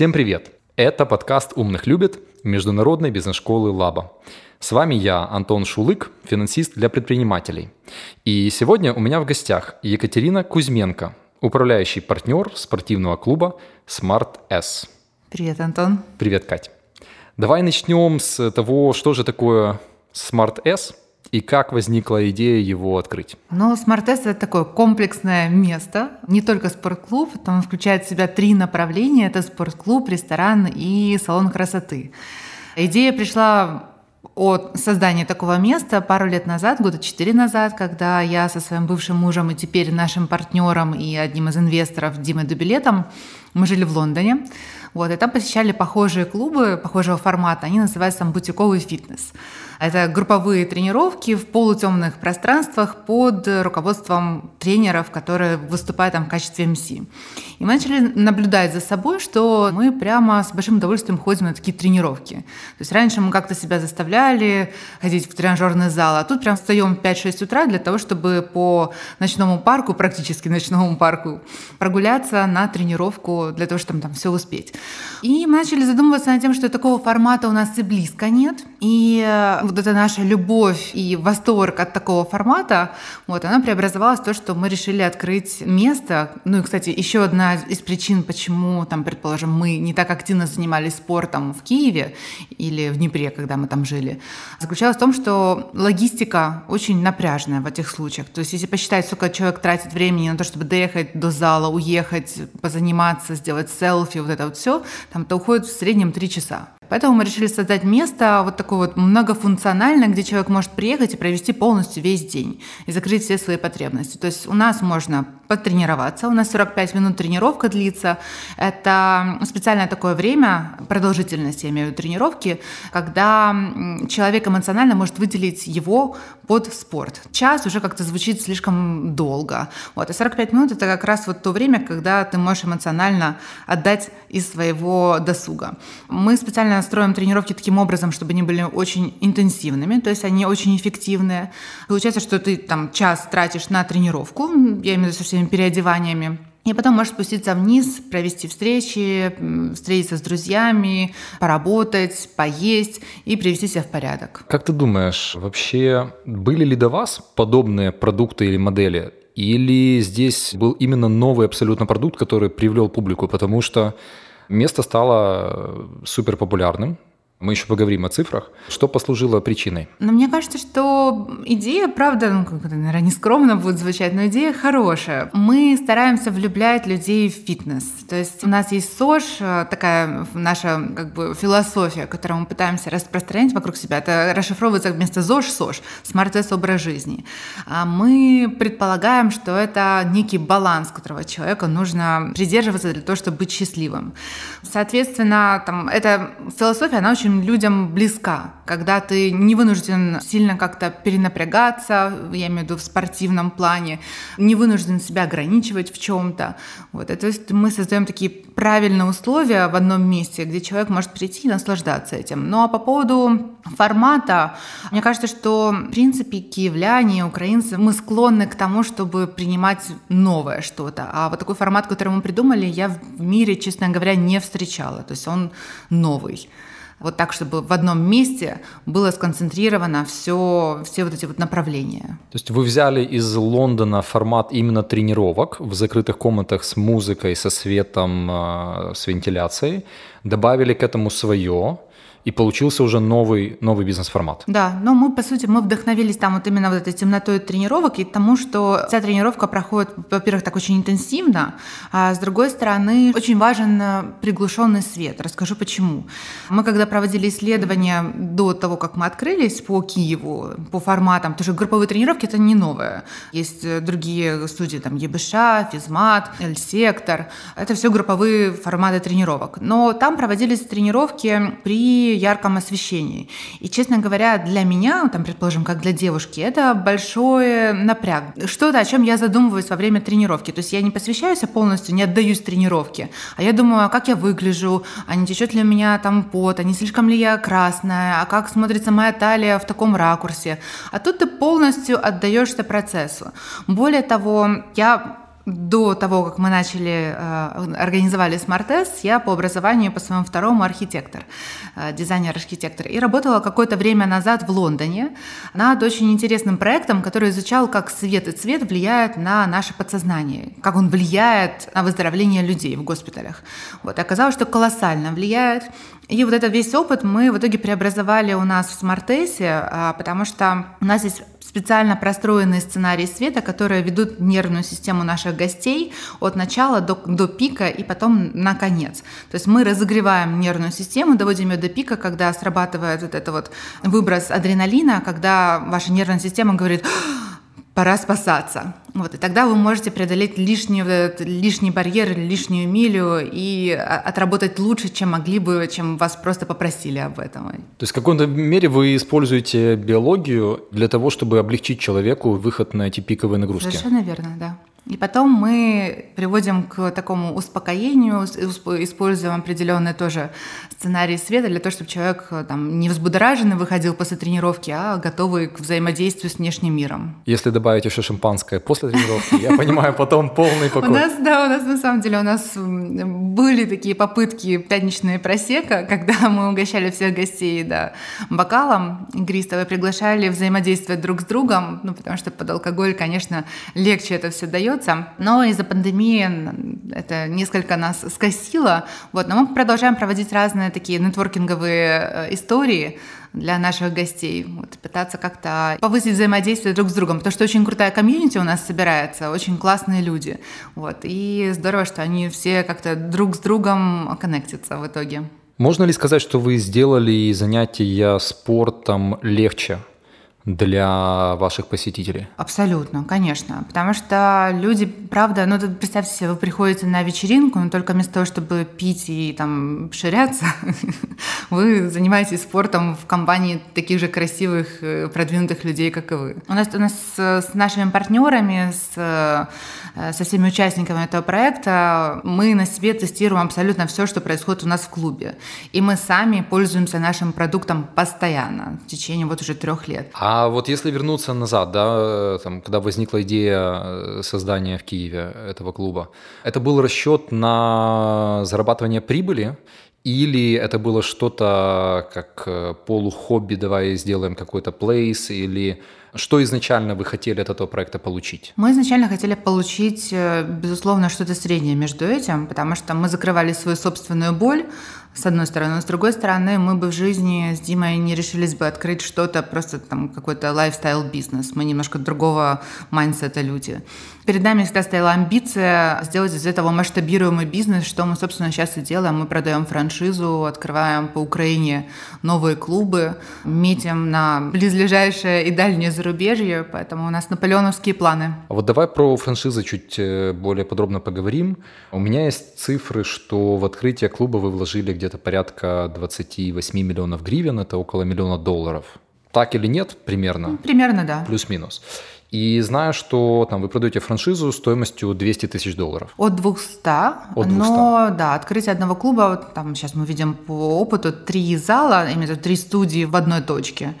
Всем привет! Это подкаст «Умных любит» международной бизнес-школы «Лаба». С вами я, Антон Шулык, финансист для предпринимателей. И сегодня у меня в гостях Екатерина Кузьменко, управляющий партнер спортивного клуба Smart S. Привет, Антон. Привет, Кать. Давай начнем с того, что же такое Smart S и как возникла идея его открыть? Ну, S – это такое комплексное место, не только спортклуб, там включает в себя три направления – это спортклуб, ресторан и салон красоты. Идея пришла от создания такого места пару лет назад, года четыре назад, когда я со своим бывшим мужем и теперь нашим партнером и одним из инвесторов Димой Дубилетом, мы жили в Лондоне. Вот, и там посещали похожие клубы, похожего формата. Они называются там бутиковый фитнес. Это групповые тренировки в полутемных пространствах под руководством тренеров, которые выступают там в качестве МС. И мы начали наблюдать за собой, что мы прямо с большим удовольствием ходим на такие тренировки. То есть раньше мы как-то себя заставляли ходить в тренажерный зал, а тут прям встаем в 5-6 утра для того, чтобы по ночному парку, практически ночному парку, прогуляться на тренировку для того, чтобы там все успеть. И мы начали задумываться над тем, что такого формата у нас и близко нет. И э, вот эта наша любовь и восторг от такого формата, вот, она преобразовалась в то, что мы решили открыть место. Ну и, кстати, еще одна из причин, почему, там, предположим, мы не так активно занимались спортом в Киеве или в Днепре, когда мы там жили, заключалась в том, что логистика очень напряжная в этих случаях. То есть если посчитать, сколько человек тратит времени на то, чтобы доехать до зала, уехать, позаниматься, сделать селфи, вот это вот все, там это уходит в среднем три часа. Поэтому мы решили создать место вот такое вот многофункциональное, где человек может приехать и провести полностью весь день и закрыть все свои потребности. То есть у нас можно потренироваться, у нас 45 минут тренировка длится. Это специальное такое время, продолжительность, я имею в виду тренировки, когда человек эмоционально может выделить его под спорт. Час уже как-то звучит слишком долго. Вот. А 45 минут — это как раз вот то время, когда ты можешь эмоционально отдать из своего досуга. Мы специально строим тренировки таким образом, чтобы они были очень интенсивными, то есть они очень эффективные. Получается, что ты там час тратишь на тренировку, я имею в виду со всеми переодеваниями, и потом можешь спуститься вниз, провести встречи, встретиться с друзьями, поработать, поесть и привести себя в порядок. Как ты думаешь, вообще были ли до вас подобные продукты или модели? Или здесь был именно новый абсолютно продукт, который привлел публику? Потому что Место стало супер популярным, мы еще поговорим о цифрах. Что послужило причиной? Но мне кажется, что идея, правда, ну, как наверное, не скромно будет звучать, но идея хорошая. Мы стараемся влюблять людей в фитнес. То есть у нас есть СОЖ, э, такая наша как бы философия, которую мы пытаемся распространять вокруг себя. Это расшифровывается вместо ЗОЖ СОЖ, смарт образ жизни. А мы предполагаем, что это некий баланс, которого человеку нужно придерживаться для того, чтобы быть счастливым. Соответственно, там, эта философия, она очень очень людям близка, когда ты не вынужден сильно как-то перенапрягаться, я имею в виду в спортивном плане, не вынужден себя ограничивать в чем-то. Вот. То есть мы создаем такие правильные условия в одном месте, где человек может прийти и наслаждаться этим. Ну а по поводу формата, мне кажется, что в принципе киевляне, украинцы, мы склонны к тому, чтобы принимать новое что-то. А вот такой формат, который мы придумали, я в мире, честно говоря, не встречала. То есть он новый вот так, чтобы в одном месте было сконцентрировано все, все вот эти вот направления. То есть вы взяли из Лондона формат именно тренировок в закрытых комнатах с музыкой, со светом, э, с вентиляцией, добавили к этому свое, и получился уже новый, новый бизнес-формат. Да, но мы, по сути, мы вдохновились там вот именно вот этой темнотой тренировок и тому, что вся тренировка проходит, во-первых, так очень интенсивно, а с другой стороны, очень важен э, приглушенный свет. Расскажу почему. Мы, когда проводили исследования до того, как мы открылись по Киеву, по форматам, что групповые тренировки — это не новое. Есть э, другие студии, там, ЕБШ, Физмат, L-сектор. Это все групповые форматы тренировок. Но там проводились тренировки при ярком освещении. И, честно говоря, для меня, там, предположим, как для девушки, это большой напряг. Что-то, о чем я задумываюсь во время тренировки. То есть я не посвящаюсь полностью, не отдаюсь тренировке, а я думаю, а как я выгляжу, а не течет ли у меня там пот, а не слишком ли я красная, а как смотрится моя талия в таком ракурсе. А тут ты полностью отдаешься процессу. Более того, я до того, как мы начали, э, организовали Smart я по образованию, по своему второму архитектор, э, дизайнер-архитектор. И работала какое-то время назад в Лондоне над очень интересным проектом, который изучал, как свет и цвет влияют на наше подсознание, как он влияет на выздоровление людей в госпиталях. Вот. И оказалось, что колоссально влияет. И вот этот весь опыт мы в итоге преобразовали у нас в Смартесе, а, потому что у нас есть специально простроенные сценарии света, которые ведут нервную систему наших гостей от начала до, до пика и потом на конец. То есть мы разогреваем нервную систему, доводим ее до пика, когда срабатывает вот это вот выброс адреналина, когда ваша нервная система говорит пора спасаться. Вот, и тогда вы можете преодолеть лишний, лишний барьер, лишнюю милю и отработать лучше, чем могли бы, чем вас просто попросили об этом. То есть в какой-то мере вы используете биологию для того, чтобы облегчить человеку выход на эти пиковые нагрузки? Совершенно верно, да. И потом мы приводим к такому успокоению, используем определенный тоже сценарий света для того, чтобы человек э, там, не взбудораженный выходил после тренировки, а готовый к взаимодействию с внешним миром. Если добавить еще шампанское после тренировки, я понимаю, потом полный покой. У нас, да, у нас на самом деле у нас были такие попытки пятничные просека, когда мы угощали всех гостей да, бокалом игристого и приглашали взаимодействовать друг с другом, ну, потому что под алкоголь, конечно, легче это все дается, остается. Но из-за пандемии это несколько нас скосило. Вот, но мы продолжаем проводить разные такие нетворкинговые э, истории для наших гостей, вот, пытаться как-то повысить взаимодействие друг с другом, потому что очень крутая комьюнити у нас собирается, очень классные люди, вот, и здорово, что они все как-то друг с другом коннектятся в итоге. Можно ли сказать, что вы сделали занятия спортом легче? Для ваших посетителей? Абсолютно, конечно. Потому что люди, правда, ну, тут представьте себе, вы приходите на вечеринку, но только вместо того, чтобы пить и там ширяться, вы занимаетесь спортом в компании таких же красивых, э, продвинутых людей, как и вы. У нас, у нас с нашими партнерами, с, э, со всеми участниками этого проекта мы на себе тестируем абсолютно все, что происходит у нас в клубе. И мы сами пользуемся нашим продуктом постоянно в течение вот уже трех лет. А а вот если вернуться назад, да, там, когда возникла идея э, создания в Киеве этого клуба, это был расчет на зарабатывание прибыли или это было что-то как э, полухобби, давай сделаем какой-то плейс, или что изначально вы хотели от этого проекта получить? Мы изначально хотели получить, э, безусловно, что-то среднее между этим, потому что мы закрывали свою собственную боль, с одной стороны. Но с другой стороны, мы бы в жизни с Димой не решились бы открыть что-то, просто там какой-то лайфстайл-бизнес. Мы немножко другого майндсета люди. Перед нами всегда стояла амбиция сделать из этого масштабируемый бизнес, что мы, собственно, сейчас и делаем. Мы продаем франшизу, открываем по Украине новые клубы, метим на близлежащее и дальнее зарубежье, поэтому у нас наполеоновские планы. А вот давай про франшизы чуть э, более подробно поговорим. У меня есть цифры, что в открытие клуба вы вложили где-то порядка 28 миллионов гривен, это около миллиона долларов. Так или нет, примерно? Примерно, да. Плюс-минус. И знаю, что там вы продаете франшизу стоимостью 200 тысяч долларов. От 200. От 200. Но да, открытие одного клуба, там сейчас мы видим по опыту три зала, именно три студии в одной точке.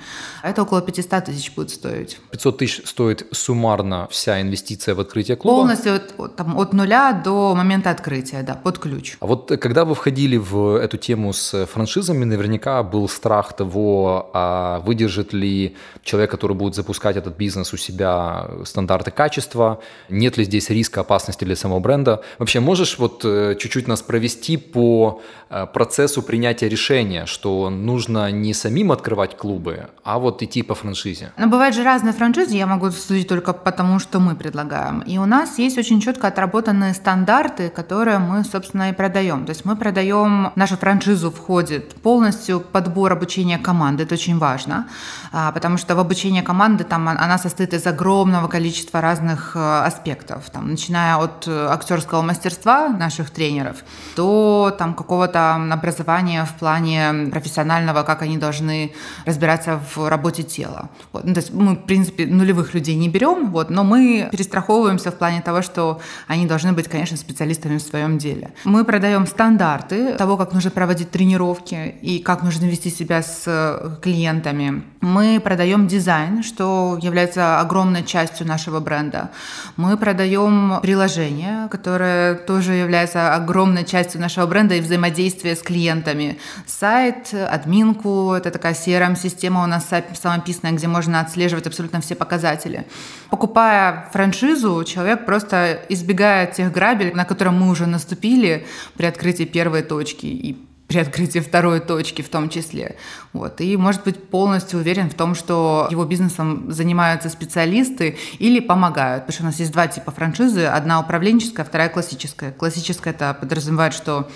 Это около 500 тысяч будет стоить. 500 тысяч стоит суммарно вся инвестиция в открытие клуба? Полностью от, там, от нуля до момента открытия, да, под ключ. А вот когда вы входили в эту тему с франшизами, наверняка был страх того, а выдержит ли человек, который будет запускать этот бизнес у себя стандарты качества, нет ли здесь риска опасности для самого бренда. Вообще можешь вот э, чуть-чуть нас провести по э, процессу принятия решения, что нужно не самим открывать клубы, а вот идти по франшизе? Но бывают же разные франшизы, я могу судить только потому, что мы предлагаем. И у нас есть очень четко отработанные стандарты, которые мы, собственно, и продаем. То есть мы продаем, нашу франшизу входит полностью подбор обучения команды, это очень важно, а, потому что в обучении команды там она состоит из огромного огромного количества разных э, аспектов, там, начиная от э, актерского мастерства наших тренеров до там, какого-то образования в плане профессионального, как они должны разбираться в работе тела. Вот. Ну, то есть мы, в принципе, нулевых людей не берем, вот, но мы перестраховываемся в плане того, что они должны быть, конечно, специалистами в своем деле. Мы продаем стандарты того, как нужно проводить тренировки и как нужно вести себя с э, клиентами. Мы продаем дизайн, что является огромной огромной частью нашего бренда. Мы продаем приложение, которое тоже является огромной частью нашего бренда и взаимодействия с клиентами. Сайт, админку, это такая CRM-система у нас самописная, где можно отслеживать абсолютно все показатели. Покупая франшизу, человек просто избегает тех грабель, на которые мы уже наступили при открытии первой точки и при открытии второй точки в том числе. Вот. И может быть полностью уверен в том, что его бизнесом занимаются специалисты или помогают. Потому что у нас есть два типа франшизы. Одна управленческая, вторая классическая. Классическая это подразумевает, что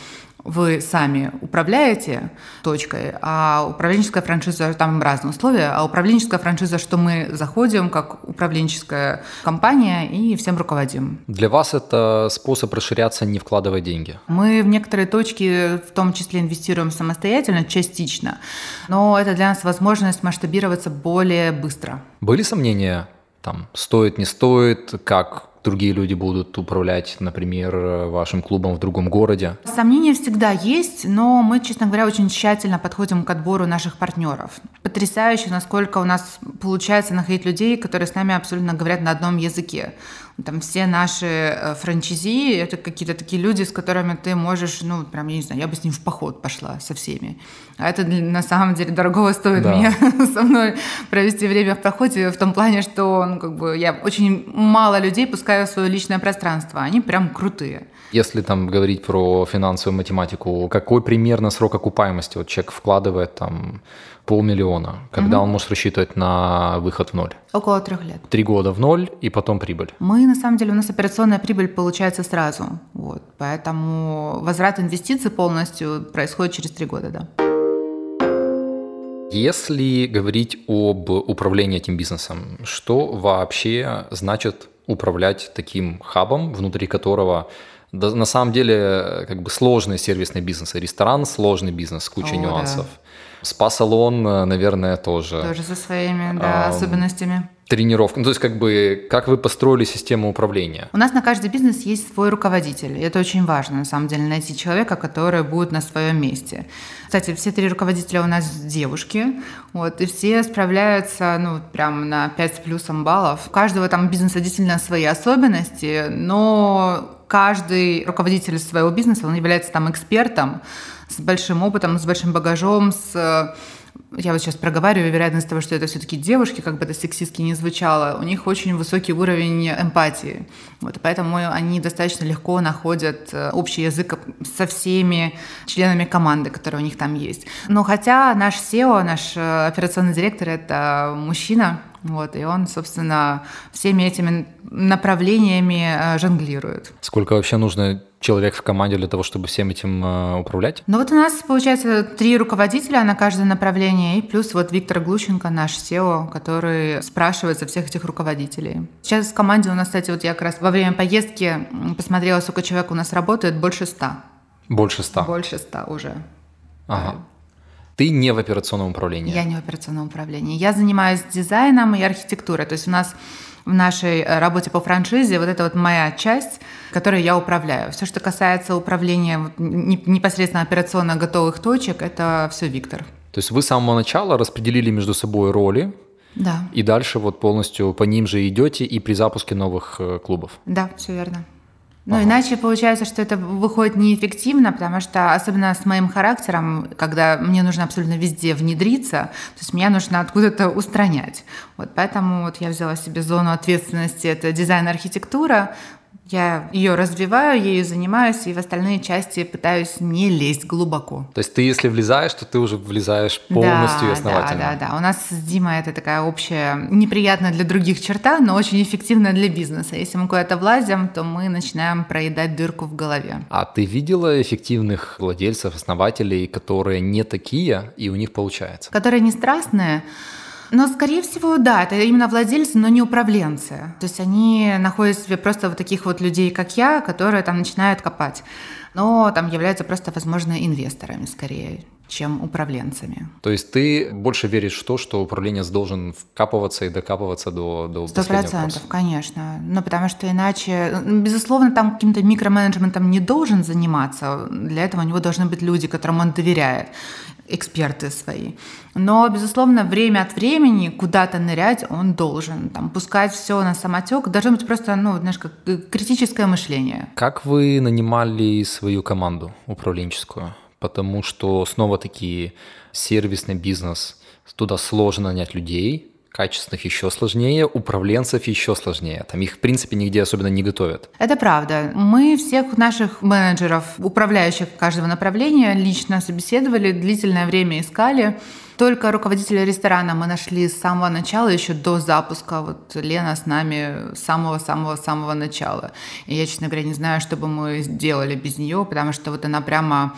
вы сами управляете точкой, а управленческая франшиза, там разные условия, а управленческая франшиза, что мы заходим как управленческая компания и всем руководим. Для вас это способ расширяться, не вкладывая деньги? Мы в некоторые точки в том числе инвестируем самостоятельно, частично, но это для нас возможность масштабироваться более быстро. Были сомнения, там, стоит, не стоит, как другие люди будут управлять, например, вашим клубом в другом городе? Сомнения всегда есть, но мы, честно говоря, очень тщательно подходим к отбору наших партнеров. Потрясающе, насколько у нас получается находить людей, которые с нами абсолютно говорят на одном языке. Там все наши э, франчайзи — это какие-то такие люди, с которыми ты можешь, ну, прям, я не знаю, я бы с ним в поход пошла со всеми. А это на самом деле дорогого стоит да. меня со мной провести время в походе в том плане, что, ну, как бы я очень мало людей пускаю в свое личное пространство. Они прям крутые. Если там говорить про финансовую математику, какой примерно срок окупаемости вот человек вкладывает там полмиллиона, когда угу. он может рассчитывать на выход в ноль? Около трех лет. Три года в ноль и потом прибыль. Мы, на самом деле, у нас операционная прибыль получается сразу. Вот, поэтому возврат инвестиций полностью происходит через три года, да. Если говорить об управлении этим бизнесом, что вообще значит управлять таким хабом, внутри которого на самом деле как бы сложный сервисный бизнес. Ресторан – сложный бизнес с кучей О, нюансов. Да. Спа-салон, э, наверное, тоже. Тоже со своими да, а, особенностями. Тренировка. Ну, то есть, как бы, как вы построили систему управления? У нас на каждый бизнес есть свой руководитель. И это очень важно, на самом деле, найти человека, который будет на своем месте. Кстати, все три руководителя у нас девушки, вот, и все справляются, ну, прям на 5 с плюсом баллов. У каждого там бизнеса действительно свои особенности, но каждый руководитель своего бизнеса, он является там экспертом, с большим опытом, с большим багажом, с я вот сейчас проговариваю, вероятность того, что это все-таки девушки, как бы это сексистски не звучало, у них очень высокий уровень эмпатии. Вот, поэтому они достаточно легко находят э, общий язык со всеми членами команды, которые у них там есть. Но хотя наш SEO, наш э, операционный директор, это мужчина, вот, и он, собственно, всеми этими направлениями э, жонглирует. Сколько вообще нужно человек в команде для того, чтобы всем этим э, управлять? Ну вот у нас, получается, три руководителя на каждое направление, и плюс вот Виктор Глущенко, наш SEO, который спрашивает за всех этих руководителей. Сейчас в команде у нас, кстати, вот я как раз во время поездки посмотрела, сколько человек у нас работает, больше ста. Больше ста? Больше ста уже. Ага. Ты не в операционном управлении? Я не в операционном управлении. Я занимаюсь дизайном и архитектурой. То есть у нас в нашей э, работе по франшизе вот это вот моя часть, которой я управляю. Все, что касается управления непосредственно операционно готовых точек, это все Виктор. То есть вы с самого начала распределили между собой роли, да. И дальше вот полностью по ним же идете и при запуске новых э, клубов. Да, все верно. Ну, ага. иначе получается, что это выходит неэффективно, потому что, особенно с моим характером, когда мне нужно абсолютно везде внедриться, то есть меня нужно откуда-то устранять. Вот поэтому вот я взяла себе зону ответственности, это дизайн архитектура, я ее развиваю, ею занимаюсь, и в остальные части пытаюсь не лезть глубоко. То есть ты, если влезаешь, то ты уже влезаешь полностью да, и основательно. Да, да, да. У нас с Димой это такая общая, неприятная для других черта, но очень эффективная для бизнеса. Если мы куда-то влазим, то мы начинаем проедать дырку в голове. А ты видела эффективных владельцев, основателей, которые не такие, и у них получается? Которые не страстные, но, скорее всего, да, это именно владельцы, но не управленцы. То есть они находят себе просто вот таких вот людей, как я, которые там начинают копать. Но там являются просто, возможно, инвесторами скорее чем управленцами. То есть ты больше веришь в то, что управленец должен вкапываться и докапываться до, до Сто процентов, конечно. Ну, потому что иначе, безусловно, там каким-то микроменеджментом не должен заниматься. Для этого у него должны быть люди, которым он доверяет. Эксперты свои. Но, безусловно, время от времени куда-то нырять он должен. Там, пускать все на самотек. Должно быть просто, ну, знаешь, как критическое мышление. Как вы нанимали свою команду управленческую? Потому что, снова-таки, сервисный бизнес, туда сложно нанять людей, качественных еще сложнее, управленцев еще сложнее. Там их, в принципе, нигде особенно не готовят. Это правда. Мы всех наших менеджеров, управляющих каждого направления, лично собеседовали, длительное время искали. Только руководителя ресторана мы нашли с самого начала, еще до запуска. Вот Лена с нами с самого-самого-самого начала. И я, честно говоря, не знаю, что бы мы сделали без нее, потому что вот она прямо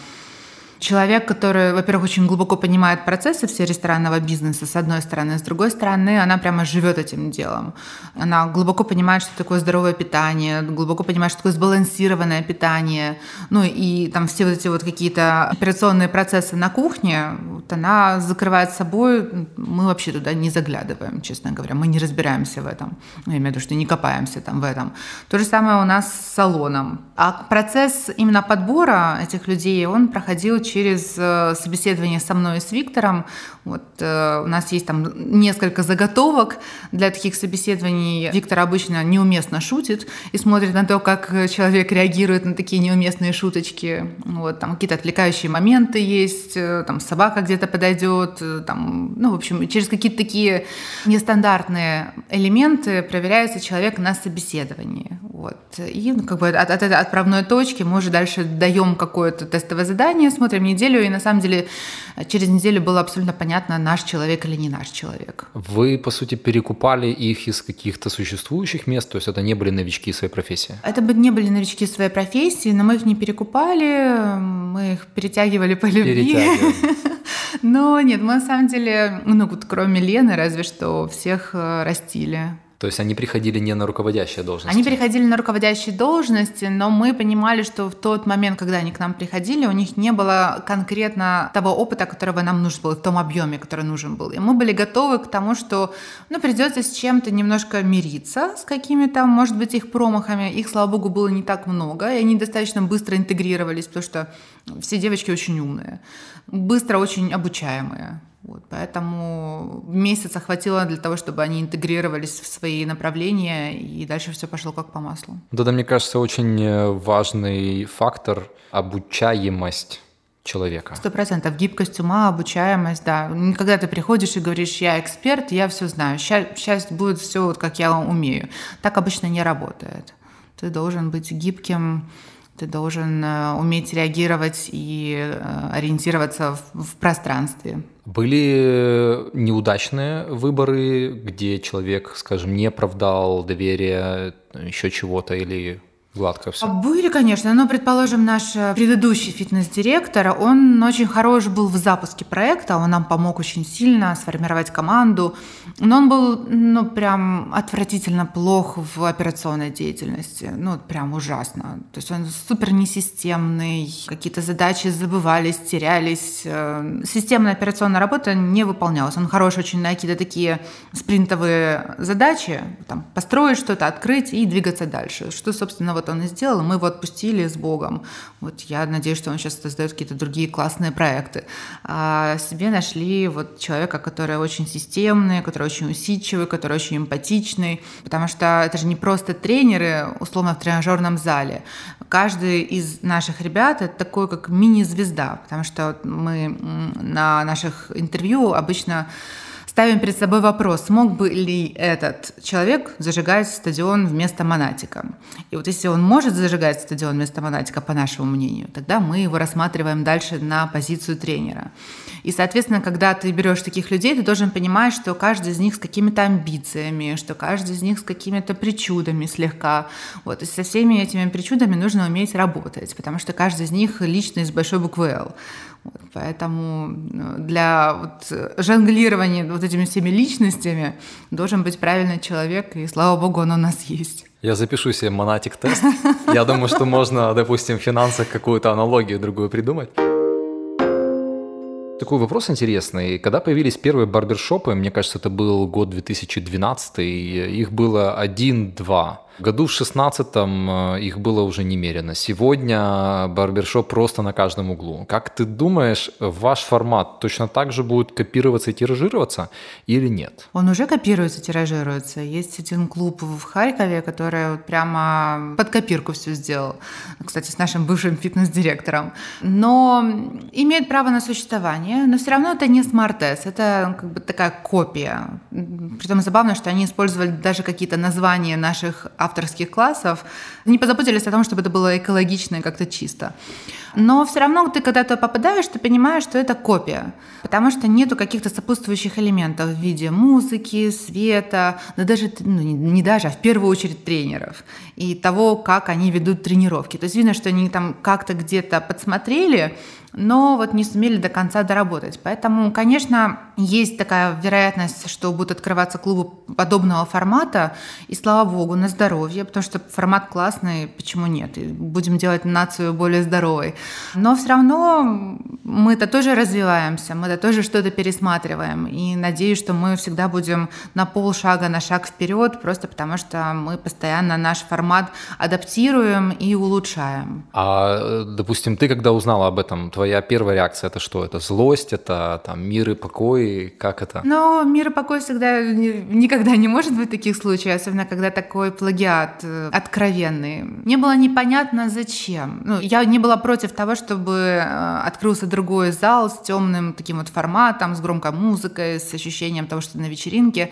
Человек, который, во-первых, очень глубоко понимает процессы все ресторанного бизнеса, с одной стороны, с другой стороны, она прямо живет этим делом. Она глубоко понимает, что такое здоровое питание, глубоко понимает, что такое сбалансированное питание, ну и там все вот эти вот какие-то операционные процессы на кухне, вот она закрывает собой, мы вообще туда не заглядываем, честно говоря, мы не разбираемся в этом, я имею в виду, что не копаемся там в этом. То же самое у нас с салоном. А процесс именно подбора этих людей, он проходил через э, собеседование со мной и с Виктором. Вот, э, у нас есть там несколько заготовок для таких собеседований. Виктор обычно неуместно шутит и смотрит на то, как человек реагирует на такие неуместные шуточки. Вот, там какие-то отвлекающие моменты есть, э, там собака где-то подойдет, там, ну, в общем, через какие-то такие нестандартные элементы проверяется человек на собеседовании. Вот. И ну, как бы от, от этой отправной точки мы уже дальше даем какое-то тестовое задание, смотрим неделю, и на самом деле через неделю было абсолютно понятно, наш человек или не наш человек. Вы, по сути, перекупали их из каких-то существующих мест, то есть это не были новички своей профессии? Это бы не были новички своей профессии, но мы их не перекупали, мы их перетягивали по любви. Но нет, мы на самом деле, ну, вот кроме Лены, разве что всех э, растили. То есть они приходили не на руководящие должности? Они приходили на руководящие должности, но мы понимали, что в тот момент, когда они к нам приходили, у них не было конкретно того опыта, которого нам нужен был, в том объеме, который нужен был. И мы были готовы к тому, что ну, придется с чем-то немножко мириться, с какими-то, может быть, их промахами. Их, слава богу, было не так много, и они достаточно быстро интегрировались, потому что все девочки очень умные, быстро очень обучаемые. Вот, поэтому месяца хватило для того, чтобы они интегрировались в свои направления, и дальше все пошло как по маслу. Вот это, мне кажется, очень э, важный фактор – обучаемость человека. Сто процентов. Гибкость ума, обучаемость, да. Когда ты приходишь и говоришь, я эксперт, я все знаю, сейчас будет все вот как я умею. Так обычно не работает. Ты должен быть гибким, ты должен э, уметь реагировать и э, ориентироваться в, пространстве. Были неудачные выборы, где человек, скажем, не оправдал доверие, еще чего-то или гладко все? Были, конечно, но, предположим, наш э, предыдущий фитнес-директор, он очень хорош был в запуске проекта, он нам помог очень сильно сформировать команду, но он был, ну, прям отвратительно плох в операционной деятельности, ну, прям ужасно. То есть он супер несистемный, какие-то задачи забывались, терялись. Э, системная операционная работа не выполнялась. Он хорош очень на какие-то такие спринтовые задачи, там, построить что-то, открыть и двигаться дальше, что, собственно, вот вот он и сделал, мы его отпустили с Богом. Вот я надеюсь, что он сейчас создает какие-то другие классные проекты. А себе нашли вот человека, который очень системный, который очень усидчивый, который очень эмпатичный, потому что это же не просто тренеры, условно, в тренажерном зале. Каждый из наших ребят — это такой, как мини-звезда, потому что мы на наших интервью обычно ставим перед собой вопрос, смог бы ли этот человек зажигать стадион вместо Монатика. И вот если он может зажигать стадион вместо Монатика, по нашему мнению, тогда мы его рассматриваем дальше на позицию тренера. И, соответственно, когда ты берешь таких людей, ты должен понимать, что каждый из них с какими-то амбициями, что каждый из них с какими-то причудами слегка. Вот. И со всеми этими причудами нужно уметь работать, потому что каждый из них личность с большой буквы «Л». Поэтому ну, для вот жонглирования вот этими всеми личностями должен быть правильный человек, и слава богу, он у нас есть. Я запишу себе монатик-тест. Я думаю, что можно, допустим, в финансах какую-то аналогию другую придумать. Такой вопрос интересный. Когда появились первые барбершопы, мне кажется, это был год 2012, их было один-два. Году в 16-м э, их было уже немерено. Сегодня барбершоп просто на каждом углу. Как ты думаешь, ваш формат точно так же будет копироваться и тиражироваться или нет? Он уже копируется, тиражируется. Есть один клуб в Харькове, который вот прямо под копирку все сделал. Кстати, с нашим бывшим фитнес-директором. Но имеет право на существование, но все равно это не Smartass, это как бы такая копия. Притом забавно, что они использовали даже какие-то названия наших авторских классов, не позаботились о том, чтобы это было экологично и как-то чисто. Но все равно ты, когда туда попадаешь, ты понимаешь, что это копия, потому что нету каких-то сопутствующих элементов в виде музыки, света, да даже, ну, не даже, а в первую очередь тренеров и того, как они ведут тренировки. То есть видно, что они там как-то где-то подсмотрели, но вот не сумели до конца доработать. Поэтому, конечно, есть такая вероятность, что будут открываться клубы подобного формата, и слава богу, на здоровье, потому что формат классный, почему нет, и будем делать нацию более здоровой. Но все равно мы это тоже развиваемся, мы это тоже что-то пересматриваем, и надеюсь, что мы всегда будем на полшага, на шаг вперед, просто потому что мы постоянно наш формат адаптируем и улучшаем. А, допустим, ты когда узнала об этом, твоя твоя первая реакция это что? Это злость, это там мир и покой, как это? Но мир и покой всегда никогда не может быть таких случаев, особенно когда такой плагиат э, откровенный. Мне было непонятно зачем. Ну, я не была против того, чтобы э, открылся другой зал с темным таким вот форматом, с громкой музыкой, с ощущением того, что на вечеринке.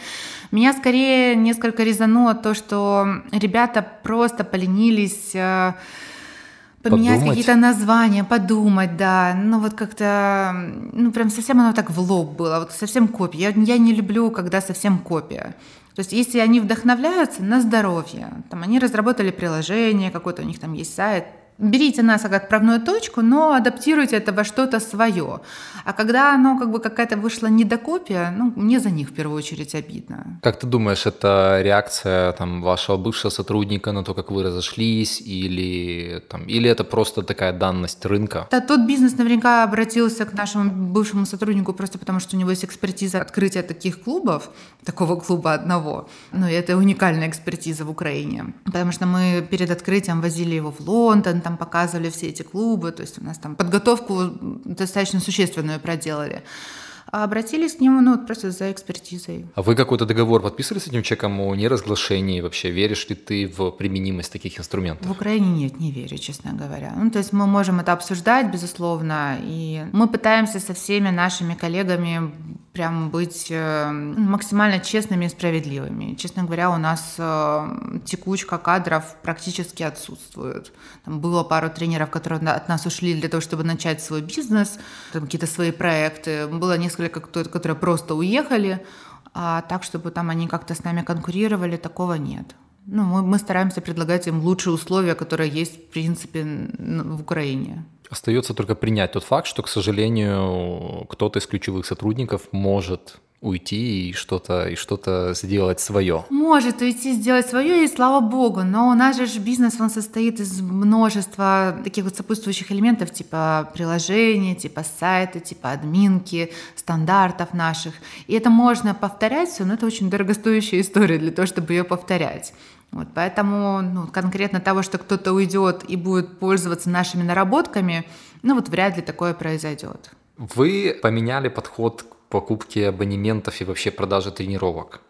Меня скорее несколько резануло то, что ребята просто поленились Поменять какие-то названия, подумать, да. Ну вот как-то, ну прям совсем оно так в лоб было, вот совсем копия. Я, я не люблю, когда совсем копия. То есть если они вдохновляются на здоровье, там они разработали приложение, какой-то у них там есть сайт, берите нас как отправную точку, но адаптируйте это во что-то свое. А когда оно как бы какая-то вышла недокопия, ну, мне за них в первую очередь обидно. Как ты думаешь, это реакция там, вашего бывшего сотрудника на то, как вы разошлись, или, там, или это просто такая данность рынка? Да, тот бизнес наверняка обратился к нашему бывшему сотруднику просто потому, что у него есть экспертиза открытия таких клубов, такого клуба одного. Ну, и это уникальная экспертиза в Украине. Потому что мы перед открытием возили его в Лондон, там показывали все эти клубы, то есть у нас там подготовку достаточно существенную проделали а обратились к нему ну, просто за экспертизой. А вы какой-то договор подписывали с этим человеком о неразглашении вообще? Веришь ли ты в применимость таких инструментов? В Украине нет, не верю, честно говоря. Ну, то есть мы можем это обсуждать, безусловно, и мы пытаемся со всеми нашими коллегами прям быть э, максимально честными и справедливыми. Честно говоря, у нас э, текучка кадров практически отсутствует. Там было пару тренеров, которые от нас ушли для того, чтобы начать свой бизнес, какие-то свои проекты. Было несколько, которые просто уехали, а так, чтобы там они как-то с нами конкурировали, такого нет. Ну, мы, мы стараемся предлагать им лучшие условия, которые есть, в принципе, в Украине. Остается только принять тот факт, что, к сожалению, кто-то из ключевых сотрудников может уйти и что-то и что-то сделать свое. Может уйти, сделать свое, и слава богу. Но у нас же бизнес, он состоит из множества таких вот сопутствующих элементов, типа приложения, типа сайта, типа админки, стандартов наших. И это можно повторять все, но это очень дорогостоящая история для того, чтобы ее повторять. Вот, поэтому ну, конкретно того, что кто-то уйдет и будет пользоваться нашими наработками, ну вот вряд ли такое произойдет. Вы поменяли подход к покупке абонементов и вообще продаже тренировок.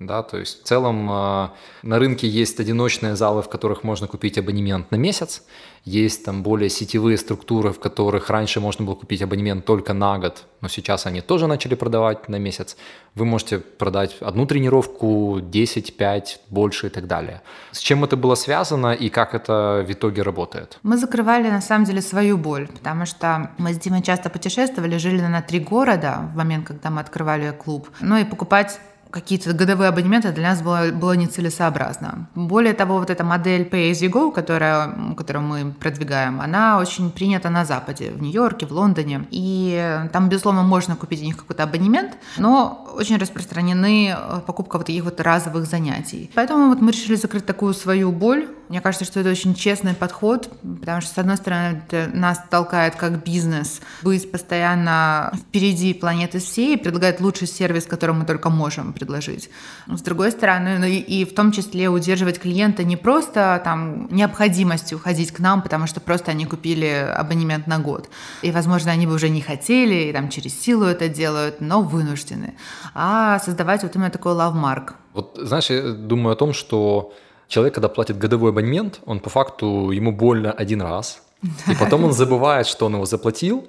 Да, то есть в целом э, на рынке есть одиночные залы, в которых можно купить абонемент на месяц, есть там более сетевые структуры, в которых раньше можно было купить абонемент только на год, но сейчас они тоже начали продавать на месяц. Вы можете продать одну тренировку, 10, 5, больше и так далее. С чем это было связано и как это в итоге работает? Мы закрывали на самом деле свою боль, потому что мы с Димой часто путешествовали, жили на три города в момент, когда мы открывали клуб. Ну и покупать какие-то годовые абонементы для нас было, было нецелесообразно. Более того, вот эта модель Pay as you go, которая, которую мы продвигаем, она очень принята на Западе, в Нью-Йорке, в Лондоне. И там, безусловно, можно купить у них какой-то абонемент, но очень распространены э, покупка вот таких вот разовых занятий. Поэтому вот мы решили закрыть такую свою боль Мне кажется, что это очень честный подход, потому что, с одной стороны, это нас толкает как бизнес быть постоянно впереди планеты всей и предлагать лучший сервис, который мы только можем предложить. С другой стороны, ну и, и в том числе удерживать клиента не просто там необходимостью ходить к нам, потому что просто они купили абонемент на год. И, возможно, они бы уже не хотели, и там через силу это делают, но вынуждены. А создавать вот именно такой лавмарк. Вот, знаешь, я думаю о том, что человек, когда платит годовой абонемент, он по факту, ему больно один раз, и потом он забывает, что он его заплатил,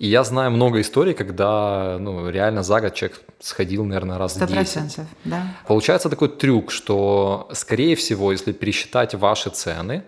и я знаю много историй, когда ну, реально за год человек сходил, наверное, раз 100%, 10. да. Получается такой трюк, что, скорее всего, если пересчитать ваши цены,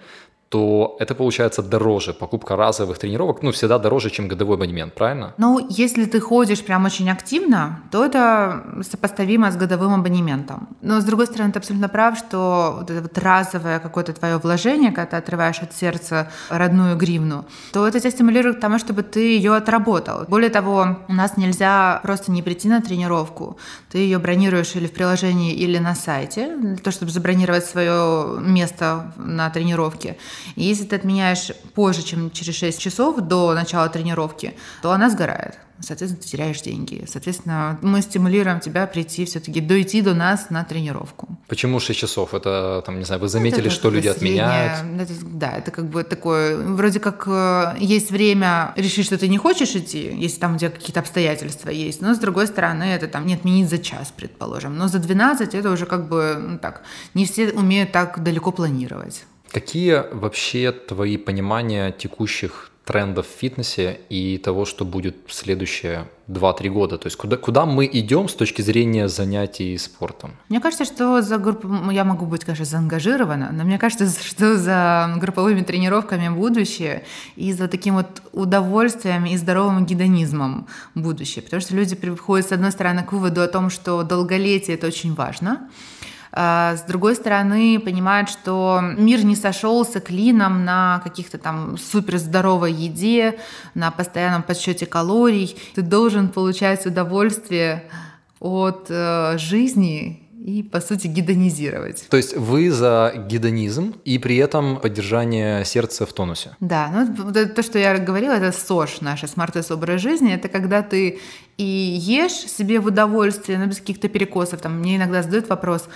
то это получается дороже. Покупка разовых тренировок, ну, всегда дороже, чем годовой абонемент, правильно? Ну, если ты ходишь прям очень активно, то это сопоставимо с годовым абонементом. Но, с другой стороны, ты абсолютно прав, что вот это вот разовое какое-то твое вложение, когда ты отрываешь от сердца родную гривну, то это тебя стимулирует к тому, чтобы ты ее отработал. Более того, у нас нельзя просто не прийти на тренировку. Ты ее бронируешь или в приложении, или на сайте, для того, чтобы забронировать свое место на тренировке. И если ты отменяешь позже, чем через 6 часов до начала тренировки, то она сгорает. Соответственно, ты теряешь деньги. Соответственно, мы стимулируем тебя прийти все-таки, дойти до нас на тренировку. Почему 6 часов? Это, там, не знаю, вы заметили, это что люди отменяют? Это, да, это как бы такое, вроде как э, есть время решить, что ты не хочешь идти, если там у тебя какие-то обстоятельства есть, но с другой стороны, это там не отменить за час, предположим, но за 12 это уже как бы, ну так, не все умеют так далеко планировать. Какие вообще твои понимания текущих трендов в фитнесе и того, что будет в следующие 2-3 года? То есть куда, куда мы идем с точки зрения занятий спортом? Мне кажется, что за групп... я могу быть, конечно, заангажирована, но мне кажется, что за групповыми тренировками будущее и за таким вот удовольствием и здоровым гедонизмом будущее. Потому что люди приходят, с одной стороны, к выводу о том, что долголетие – это очень важно, с другой стороны, понимают, что мир не сошелся клином на каких-то там супер здоровой еде, на постоянном подсчете калорий. Ты должен получать удовольствие от э, жизни и, по сути, гидонизировать. То есть вы за гидонизм и при этом поддержание сердца в тонусе? Да, ну то, что я говорила, это СОЖ, наша смарт образ жизни, это когда ты и ешь себе в удовольствие, но без каких-то перекосов. Там мне иногда задают вопрос,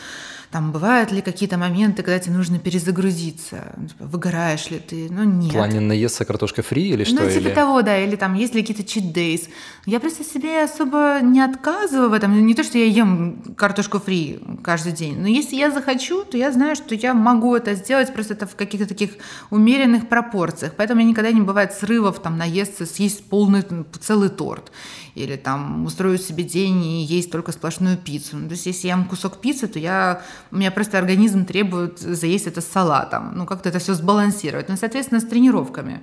там бывают ли какие-то моменты, когда тебе нужно перезагрузиться? Ну, типа, выгораешь ли ты? Ну, нет. В плане наесться картошка фри или что? Ну, типа или... того, да. Или там есть ли какие-то days. Я просто себе особо не отказываю в этом. Не то, что я ем картошку фри каждый день. Но если я захочу, то я знаю, что я могу это сделать просто это в каких-то таких умеренных пропорциях. Поэтому у меня никогда не бывает срывов, там, наесться, съесть полный, целый торт или там устрою себе день и есть только сплошную пиццу. Ну, то есть если я ем кусок пиццы, то я, у меня просто организм требует заесть это с салатом. Ну, как-то это все сбалансировать. Ну, соответственно, с тренировками.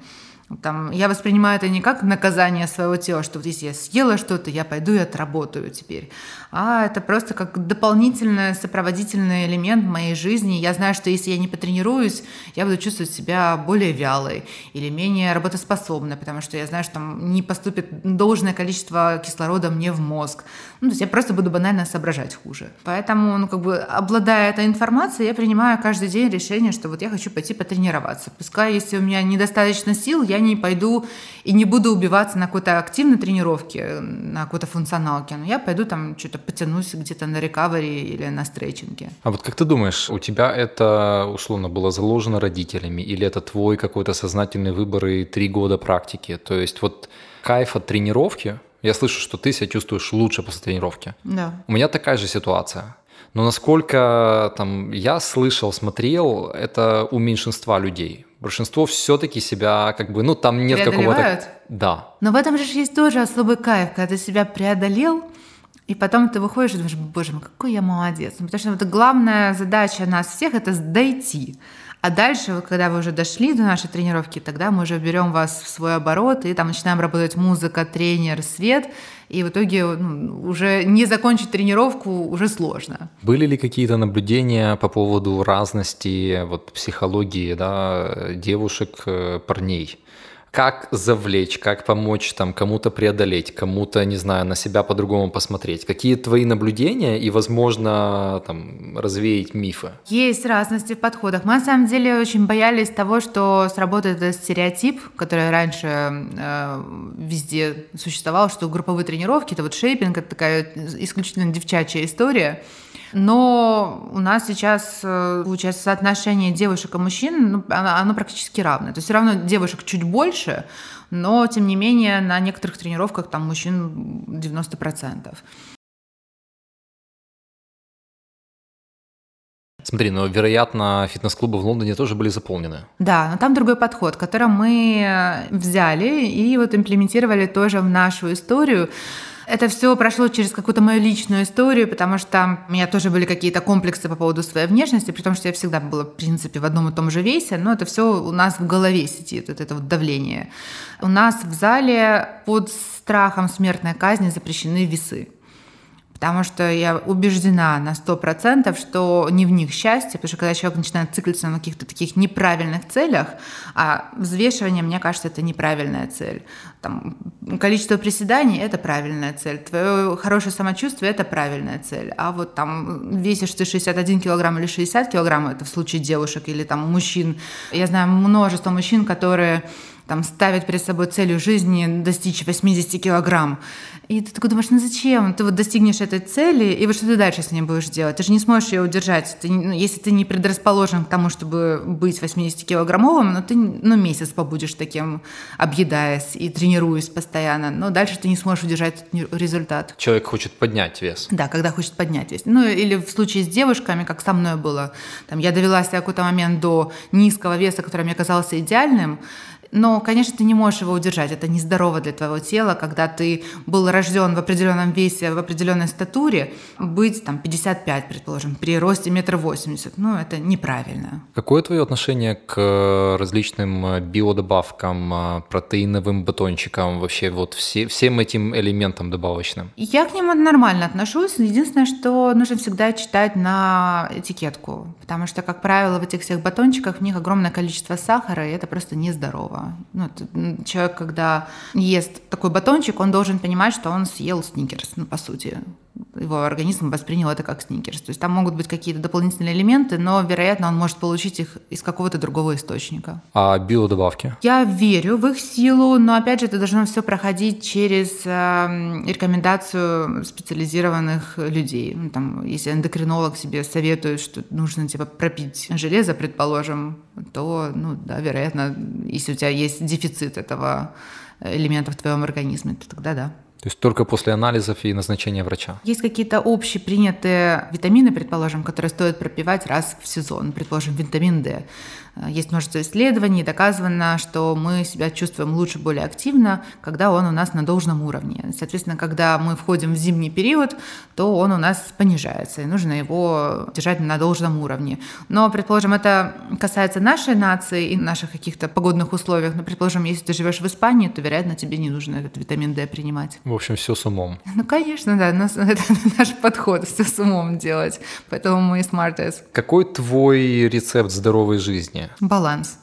Там, я воспринимаю это не как наказание своего тела, что вот если я съела что-то, я пойду и отработаю теперь. А это просто как дополнительный сопроводительный элемент моей жизни. Я знаю, что если я не потренируюсь, я буду чувствовать себя более вялой или менее работоспособной, потому что я знаю, что там не поступит должное количество кислорода мне в мозг. Ну, то есть я просто буду банально соображать хуже. Поэтому, ну, как бы, обладая этой информацией, я принимаю каждый день решение, что вот я хочу пойти потренироваться. Пускай, если у меня недостаточно сил, я не пойду и не буду убиваться на какой-то активной тренировке, на какой-то функционалке, но я пойду там что-то потянусь где-то на рекавери или на стретчинге. А вот как ты думаешь, у тебя это условно было заложено родителями или это твой какой-то сознательный выбор и три года практики? То есть вот кайф от тренировки, я слышу, что ты себя чувствуешь лучше после тренировки. Да. У меня такая же ситуация. Но насколько там я слышал, смотрел, это у меньшинства людей большинство все-таки себя как бы, ну там нет какого-то... Да. Но в этом же есть тоже особый кайф, когда ты себя преодолел, и потом ты выходишь и думаешь, боже мой, какой я молодец. Ну, потому что вот главная задача нас всех – это дойти. А дальше, когда вы уже дошли до нашей тренировки, тогда мы уже берем вас в свой оборот, и там начинаем работать музыка, тренер, свет, и в итоге ну, уже не закончить тренировку уже сложно. Были ли какие-то наблюдения по поводу разности вот, психологии да, девушек, э, парней? Как завлечь, как помочь там кому-то преодолеть, кому-то, не знаю, на себя по-другому посмотреть? Какие твои наблюдения и, возможно, там, развеять мифы? Есть разности в подходах. Мы, на самом деле, очень боялись того, что сработает этот стереотип, который раньше э, везде существовал, что групповые тренировки, это вот шейпинг, это такая исключительно девчачья история. Но у нас сейчас, э, получается, соотношение девушек и мужчин, ну, оно, оно практически равное. То есть все равно девушек чуть больше, но, тем не менее, на некоторых тренировках там мужчин 90%. Смотри, но, вероятно, фитнес-клубы в Лондоне тоже были заполнены. Да, но там другой подход, который мы взяли и вот имплементировали тоже в нашу историю. Это все прошло через какую-то мою личную историю, потому что у меня тоже были какие-то комплексы по поводу своей внешности, при том, что я всегда была, в принципе, в одном и том же весе, но это все у нас в голове сидит, вот это вот давление. У нас в зале под страхом смертной казни запрещены весы потому что я убеждена на 100%, что не в них счастье, потому что когда человек начинает циклиться на каких-то таких неправильных целях, а взвешивание, мне кажется, это неправильная цель. Там, количество приседаний – это правильная цель, твое хорошее самочувствие – это правильная цель, а вот там весишь ты 61 килограмм или 60 килограмм, это в случае девушек или там мужчин. Я знаю множество мужчин, которые там ставят перед собой целью жизни достичь 80 килограмм. И ты такой думаешь, ну зачем? Ты вот достигнешь этой цели, и вот что ты дальше с ней будешь делать? Ты же не сможешь ее удержать. Ты, ну, если ты не предрасположен к тому, чтобы быть 80-килограммовым, но ну, ты ну, месяц побудешь таким, объедаясь и тренируясь постоянно, но дальше ты не сможешь удержать результат. Человек хочет поднять вес. Да, когда хочет поднять вес. Ну или в случае с девушками, как со мной было. Там, я довела себя какой-то момент до низкого веса, который мне казался идеальным, но, конечно, ты не можешь его удержать. Это нездорово для твоего тела, когда ты был рожден в определенном весе, в определенной статуре, быть там 55, предположим, при росте метр восемьдесят. Ну, это неправильно. Какое твое отношение к различным биодобавкам, протеиновым батончикам, вообще вот все, всем этим элементам добавочным? Я к ним нормально отношусь. Единственное, что нужно всегда читать на этикетку, потому что, как правило, в этих всех батончиках в них огромное количество сахара, и это просто нездорово. Ну, человек, когда ест такой батончик, он должен понимать, что он съел сникерс, ну, по сути его организм воспринял это как сникерс. То есть там могут быть какие-то дополнительные элементы, но, вероятно, он может получить их из какого-то другого источника. А биодобавки? Я верю в их силу, но, опять же, это должно все проходить через э, рекомендацию специализированных людей. Ну, там, если эндокринолог себе советует, что нужно типа пропить железо, предположим, то, ну да, вероятно, если у тебя есть дефицит этого элемента в твоем организме, то тогда да. То есть только после анализов и назначения врача. Есть какие-то общепринятые витамины, предположим, которые стоит пропивать раз в сезон, предположим, витамин D. Есть множество исследований, доказано, что мы себя чувствуем лучше, более активно, когда он у нас на должном уровне. Соответственно, когда мы входим в зимний период, то он у нас понижается, и нужно его держать на должном уровне. Но, предположим, это касается нашей нации и наших каких-то погодных условиях. Но, предположим, если ты живешь в Испании, то, вероятно, тебе не нужно этот витамин D принимать. В общем, все с умом. Ну, конечно, да. Это наш подход, все с умом делать. Поэтому мы smartest. Какой твой рецепт здоровой жизни? Жизни? Баланс.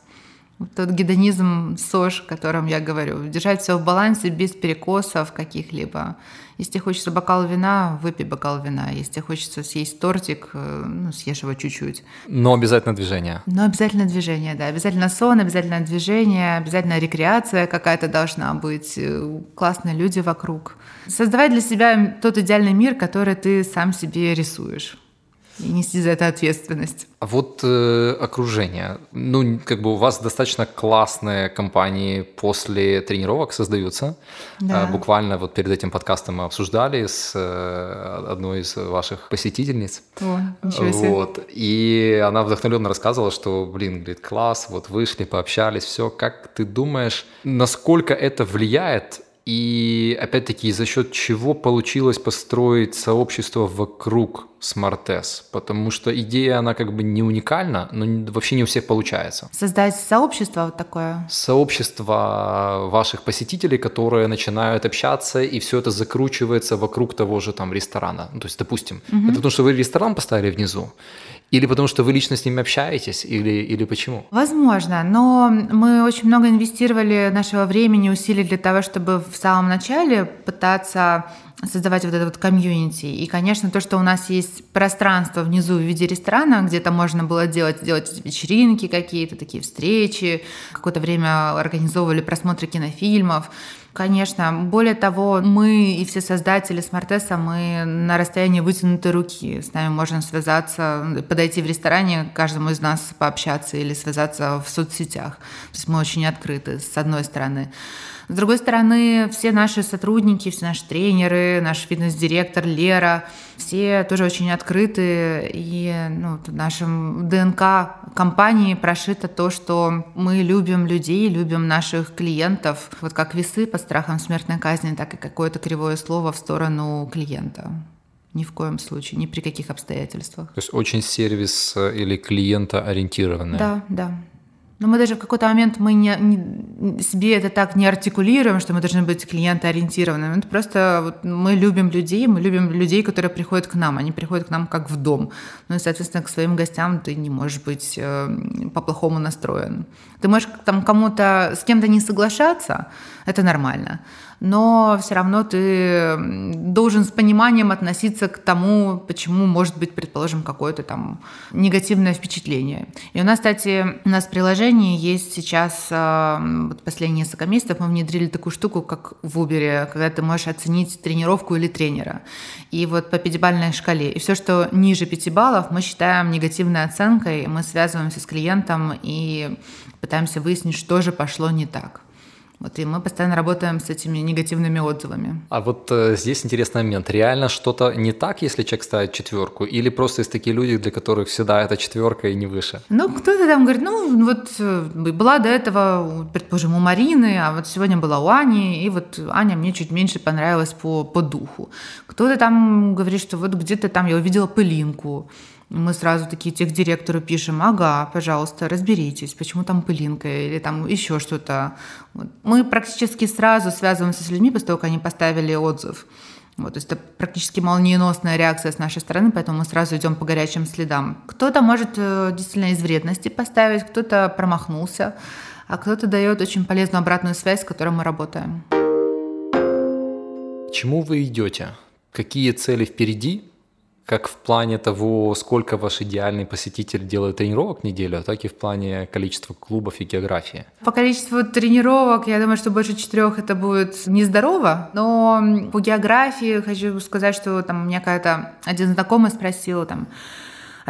Вот тот гедонизм СОЖ, о котором я говорю. Держать все в балансе без перекосов каких-либо. Если хочется бокал вина, выпей бокал вина. Если хочется съесть тортик, э, ну, съешь его чуть-чуть. Но обязательно движение. Но обязательно движение, да. Обязательно сон, обязательно движение, обязательно рекреация какая-то должна быть. Э, классные люди вокруг. Создавай для себя тот идеальный мир, который ты сам себе рисуешь и нести за это ответственность. А вот э, окружение. Ну, как бы у вас достаточно классные компании после тренировок создаются. Да. Э, буквально вот перед этим подкастом мы обсуждали с э, одной из ваших посетительниц. О, ничего себе. Вот. И она вдохновленно рассказывала, что, блин, говорит, класс, вот вышли, пообщались, все. Как ты думаешь, насколько это влияет И опять-таки, за счет чего получилось построить сообщество вокруг Smartess? Потому что идея, она как бы не уникальна, но вообще не у всех получается. Создать сообщество вот такое? Сообщество ваших посетителей, которые начинают общаться, и все это закручивается вокруг того же там ресторана. Ну, то есть, допустим, угу. это потому что вы ресторан поставили внизу, или потому что вы лично с ними общаетесь, или, или почему? Возможно, но мы очень много инвестировали нашего времени, усилий для того, чтобы в самом начале пытаться создавать вот это вот комьюнити. И, конечно, то, что у нас есть пространство внизу в виде ресторана, где то можно было делать, делать вечеринки какие-то, такие встречи, какое-то время организовывали просмотры кинофильмов, Конечно. Более того, мы и все создатели смартеса, мы на расстоянии вытянутой руки. С нами можно связаться, подойти в ресторане, каждому из нас пообщаться или связаться в соцсетях. То есть мы очень открыты, с одной стороны. С другой стороны, все наши сотрудники, все наши тренеры, наш фитнес-директор Лера, все тоже очень открыты. И ну, в нашем ДНК компании прошито то, что мы любим людей, любим наших клиентов. Вот как весы по страхам смертной казни, так и какое-то кривое слово в сторону клиента. Ни в коем случае, ни при каких обстоятельствах. То есть очень сервис э, или клиента ориентированный. Да, да. Но мы даже в какой-то момент мы не, не, себе это так не артикулируем, что мы должны быть клиентоориентированными. Это просто вот мы любим людей, мы любим людей, которые приходят к нам. Они приходят к нам как в дом. Ну и, соответственно, к своим гостям ты не можешь быть э, по-плохому настроен. Ты можешь там кому-то, с кем-то не соглашаться, это нормально но все равно ты должен с пониманием относиться к тому, почему может быть, предположим, какое-то там негативное впечатление. И у нас, кстати, у нас в приложении есть сейчас, а, вот последние несколько месяцев мы внедрили такую штуку, как в Uber, когда ты можешь оценить тренировку или тренера. И вот по пятибалльной шкале. И все, что ниже пяти баллов, мы считаем негативной оценкой, мы связываемся с клиентом и пытаемся выяснить, что же пошло не так. Вот, и мы постоянно работаем с этими негативными отзывами. А вот э, здесь интересный момент. Реально что-то не так, если человек ставит четверку? Или просто есть такие люди, для которых всегда это четверка и не выше? Ну, кто-то там говорит, ну, вот э, была до этого, предположим, у Марины, а вот сегодня была у Ани, и вот Аня мне чуть меньше понравилась по, по духу. Кто-то там говорит, что вот где-то там я увидела пылинку. Мы сразу такие техдиректору пишем, ага, пожалуйста, разберитесь, почему там пылинка или там еще что-то. Вот. Мы практически сразу связываемся с людьми после того, как они поставили отзыв. Вот, то есть это практически молниеносная реакция с нашей стороны, поэтому мы сразу идем по горячим следам. Кто-то может э, действительно из вредности поставить, кто-то промахнулся, а кто-то дает очень полезную обратную связь, с которой мы работаем. К чему вы идете? Какие цели впереди? Как в плане того, сколько ваш идеальный посетитель делает тренировок в неделю, так и в плане количества клубов и географии? По количеству тренировок, я думаю, что больше четырех это будет нездорово, но по географии хочу сказать, что там у меня какая-то один знакомый спросил там,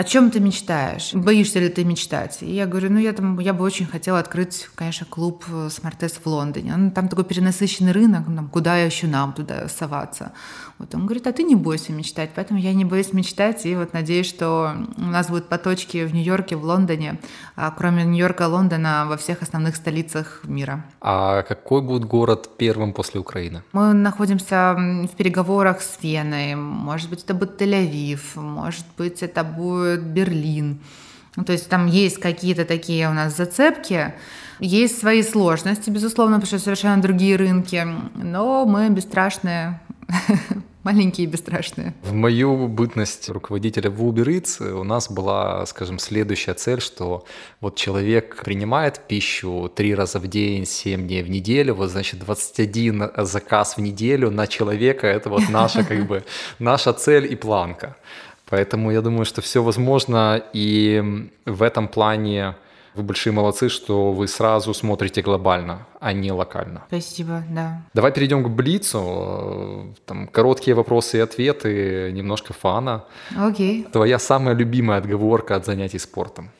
о чем ты мечтаешь? Боишься ли ты мечтать? И я говорю, ну я там, я бы очень хотела открыть, конечно, клуб Смартес в Лондоне. Ну, там такой перенасыщенный рынок, там, куда еще нам туда соваться? Вот он говорит, а ты не бойся мечтать. Поэтому я не боюсь мечтать, и вот надеюсь, что у нас будут поточки в Нью-Йорке, в Лондоне, а кроме Нью-Йорка, Лондона, во всех основных столицах мира. А какой будет город первым после Украины? Мы находимся в переговорах с Веной. Может быть, это будет Тель-Авив, может быть, это будет Берлин. Ну, то есть там есть какие-то такие у нас зацепки, есть свои сложности, безусловно, потому что совершенно другие рынки, но мы бесстрашные маленькие и бесстрашные. В мою бытность руководителя в Uber Eats у нас была, скажем, следующая цель, что вот человек принимает пищу три раза в день, 7 дней в неделю, вот значит 21 заказ в неделю на человека, это вот наша как бы наша цель и планка. Поэтому я думаю, что все возможно, и в этом плане вы большие молодцы, что вы сразу смотрите глобально, а не локально. Спасибо, да. Давай перейдем к Блицу. Там короткие вопросы и ответы, немножко фана. Окей. Твоя самая любимая отговорка от занятий спортом?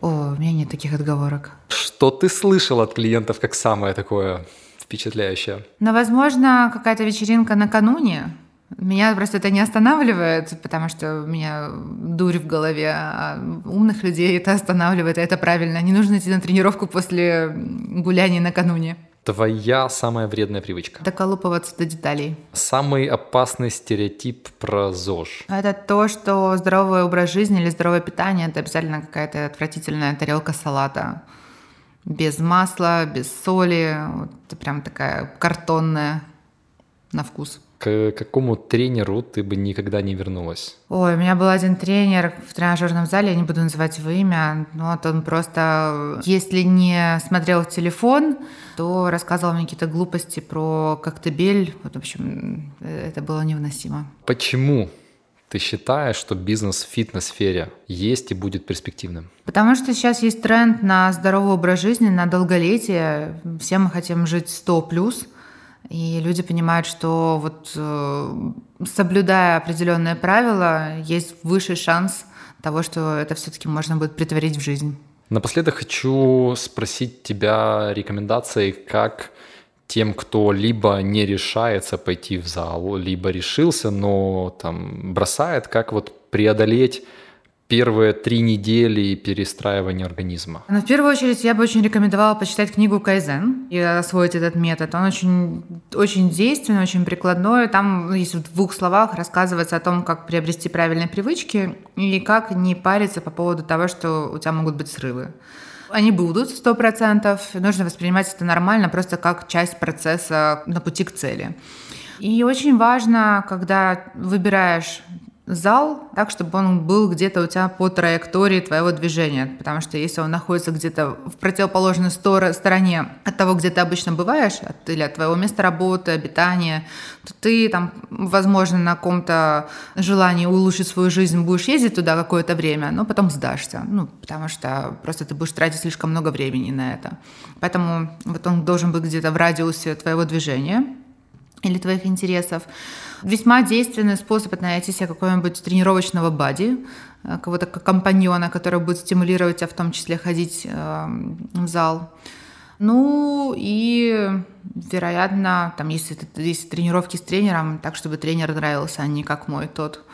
О, у меня нет таких отговорок. Что ты слышал от клиентов как самое такое впечатляющее? Ну, возможно, какая-то вечеринка накануне, меня просто это не останавливает, потому что у меня дурь в голове, а умных людей это останавливает, и это правильно. Не нужно идти на тренировку после гуляния накануне. Твоя самая вредная привычка? Доколупываться до деталей. Самый опасный стереотип про ЗОЖ? Это то, что здоровый образ жизни или здоровое питание – это обязательно какая-то отвратительная тарелка салата. Без масла, без соли. Вот, прям такая картонная на вкус к какому тренеру ты бы никогда не вернулась? Ой, у меня был один тренер в тренажерном зале, я не буду называть его имя, но вот он просто, если не смотрел в телефон, то рассказывал мне какие-то глупости про коктебель. Вот, в общем, это было невыносимо. Почему ты считаешь, что бизнес в фитнес-сфере есть и будет перспективным? Потому что сейчас есть тренд на здоровый образ жизни, на долголетие. Все мы хотим жить 100 плюс – и люди понимают, что вот э, соблюдая определенные правила, есть высший шанс того, что это все-таки можно будет притворить в жизнь. Напоследок хочу спросить тебя рекомендации, как тем, кто либо не решается пойти в зал, либо решился, но там бросает, как вот преодолеть первые три недели перестраивания организма? Ну, в первую очередь, я бы очень рекомендовала почитать книгу «Кайзен» и освоить этот метод. Он очень, очень действенный, очень прикладной. Там, если в двух словах, рассказывается о том, как приобрести правильные привычки и как не париться по поводу того, что у тебя могут быть срывы. Они будут, сто процентов. Нужно воспринимать это нормально, просто как часть процесса на пути к цели. И очень важно, когда выбираешь зал так, чтобы он был где-то у тебя по траектории твоего движения. Потому что если он находится где-то в противоположной стороне от того, где ты обычно бываешь, от, или от твоего места работы, обитания, то ты там, возможно, на каком-то желании улучшить свою жизнь будешь ездить туда какое-то время, но потом сдашься. Ну, потому что просто ты будешь тратить слишком много времени на это. Поэтому вот он должен быть где-то в радиусе твоего движения или твоих интересов. Весьма действенный способ найти себе какого-нибудь тренировочного бади, э, кого-то компаньона, который будет стимулировать тебя в том числе ходить э, в зал. Ну и, вероятно, там, если, если тренировки с тренером, так, чтобы тренер нравился, а не как мой тот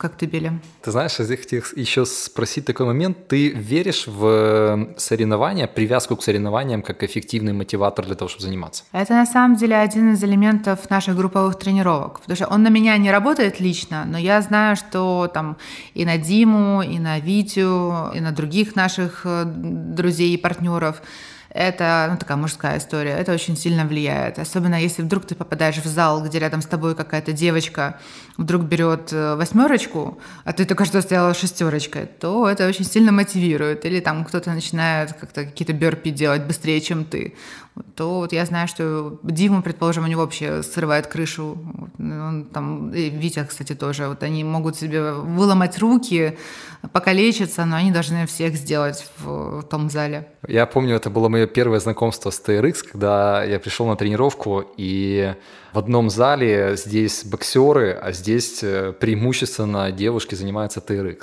Коктебеле. Ты знаешь, я хотел еще спросить такой момент. Ты веришь в э, соревнования, привязку к соревнованиям как эффективный мотиватор для того, чтобы заниматься? Это на самом деле один из элементов наших групповых тренировок. Потому что он на меня не работает лично, но я знаю, что там и на Диму, и на Витю, и на других наших э, друзей и партнеров – это ну, такая мужская история, это очень сильно влияет. Особенно если вдруг ты попадаешь в зал, где рядом с тобой какая-то девочка вдруг берет э, восьмерочку, а ты только что стояла шестерочкой, то это очень сильно мотивирует. Или там кто-то начинает как-то какие-то берпи делать быстрее, чем ты то вот я знаю, что Дима, предположим, у него вообще срывает крышу. Он там, и Витя, кстати, тоже. Вот они могут себе выломать руки, покалечиться, но они должны всех сделать в, в том зале. Я помню, это было мое первое знакомство с TRX, когда я пришел на тренировку, и в одном зале здесь боксеры, а здесь э, преимущественно девушки занимаются TRX.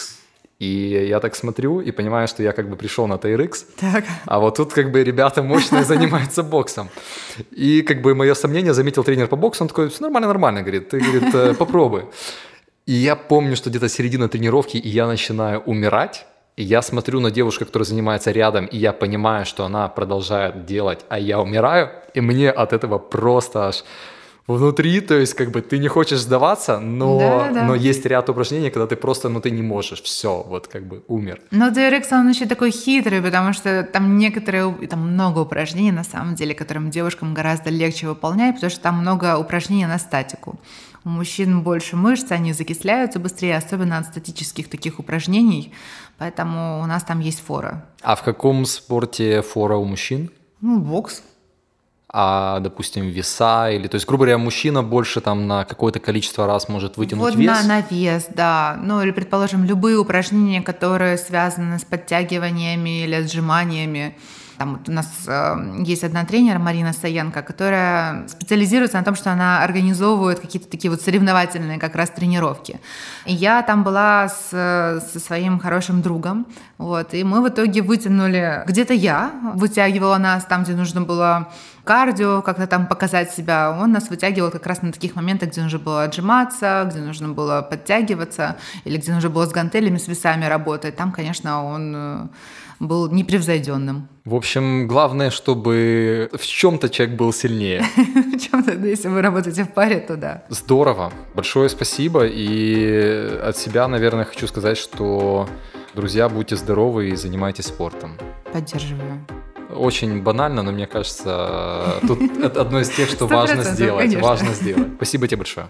И я так смотрю и понимаю, что я как бы пришел на TRX, так. а вот тут как бы ребята мощные занимаются боксом. И как бы мое сомнение заметил тренер по боксу, он такой, все нормально, нормально, говорит, ты, говорит, «Э, попробуй. И я помню, что где-то середина тренировки, и я начинаю умирать, и я смотрю на девушку, которая занимается рядом, и я понимаю, что она продолжает делать, а я умираю, и мне от этого просто аж внутри, то есть как бы ты не хочешь сдаваться, но, да, да. но есть ряд упражнений, когда ты просто, ну ты не можешь, все, вот как бы умер. Но TRX, он еще такой хитрый, потому что там некоторые, там много упражнений на самом деле, которым девушкам гораздо легче выполнять, потому что там много упражнений на статику. У мужчин больше мышц, они закисляются быстрее, особенно от статических таких упражнений, поэтому у нас там есть фора. А в каком спорте фора у мужчин? Ну, бокс а, допустим, веса, или, то есть, грубо говоря, мужчина больше там на какое-то количество раз может вытянуть вот вес? На, на вес, да. Ну, или, предположим, любые упражнения, которые связаны с подтягиваниями или отжиманиями, там вот у нас э, есть одна тренер, Марина Саенко, которая специализируется на том, что она организовывает какие-то такие вот соревновательные как раз тренировки. И я там была с, со своим хорошим другом, вот, и мы в итоге вытянули, где-то я вытягивала нас там, где нужно было кардио, как-то там показать себя. Он нас вытягивал как раз на таких моментах, где нужно было отжиматься, где нужно было подтягиваться, или где нужно было с гантелями, с весами работать. Там, конечно, он э, был непревзойденным. В общем, главное, чтобы в чем-то человек был сильнее. В чем-то, если вы работаете в паре, то да. Здорово. Большое спасибо. И от себя, наверное, хочу сказать, что, друзья, будьте здоровы и занимайтесь спортом. Поддерживаю. Очень банально, но мне кажется, тут одно из тех, что важно сделать. Важно сделать. Спасибо тебе большое.